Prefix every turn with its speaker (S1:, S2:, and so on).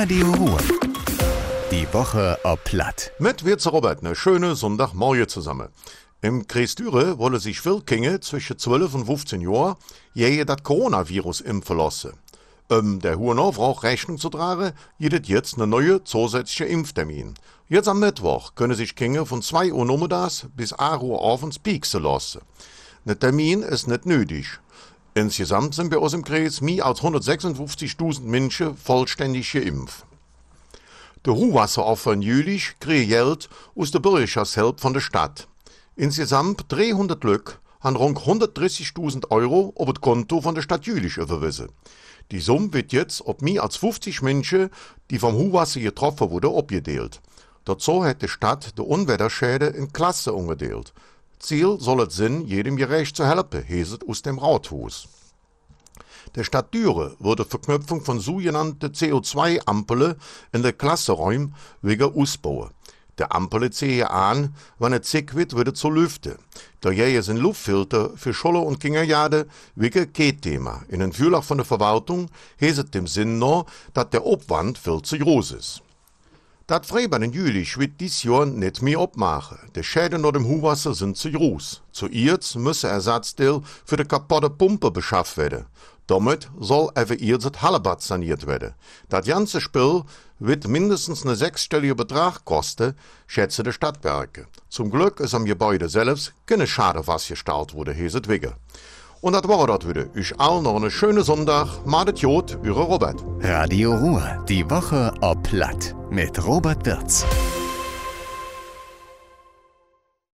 S1: Radio Ruhr. Die Woche ob Platt.
S2: Mit Wirze Robert, eine schöne Sonntagmorgen zusammen. Im Kreis Düre wolle sich Wildkinge zwischen 12 und 15 Jahren je das Coronavirus impfen lassen. Um der hohen Aufrauch Rechnung zu tragen, gibt jetzt eine neue zusätzliche Impftermin. Jetzt am Mittwoch können sich Kinder von 2 Uhr nachmittags bis 8 Uhr abends pieksen lassen. Der Termin ist nicht nötig. Insgesamt sind bei uns im Kreis mehr als 156.000 Menschen vollständig geimpft. Der Ruhwasseroffer in Jülich kriegt Geld aus der Bürgerschaftshilfe von der Stadt. Insgesamt 300 Lück haben rund 130.000 Euro auf das Konto von der Stadt Jülich überwiesen. Die Summe wird jetzt auf mehr als 50 Menschen, die vom Hochwasser getroffen wurden, abgedeelt. Dazu hat die Stadt die Unwetterschäden in Klassen umgedeelt. Ziel soll es sein, jedem gerecht zu helfen, heißt aus dem Rathaus. Der Stadt Düre würde Verknüpfung von sogenannten CO2-Ampeln in den Klassenräumen wegen ausbauen. Der Ampel ziehe an, wenn es zick wird, würde zu lüften. Da jähe sind Luftfilter für Scholle und Kingerjade wegen kein Thema. In den Fühlach von der Verwaltung heißt dem Sinn noch, dass der Aufwand viel zu groß ist. Dat in Jülich wird dies Jahr nicht mehr abmachen. Die Schäden nach dem Hochwasser sind zu groß. Zu Zuerst müssen Ersatzteile für die kaputte Pumpe beschafft werden. Damit soll even ihr das Hallebad saniert werden. Das ganze Spiel wird mindestens einen sechsstelligen Betrag kosten, schätzen die Stadtwerke. Zum Glück ist am Gebäude selbst keine Schade was gestaltet wurde, heißt Wege. Und das war das wieder. Ich allen noch einen schönen Sonntag. Madet Jod, eure Robert.
S1: Radio Ruhr. Die Woche ob Platt. Mit Robert Wirz.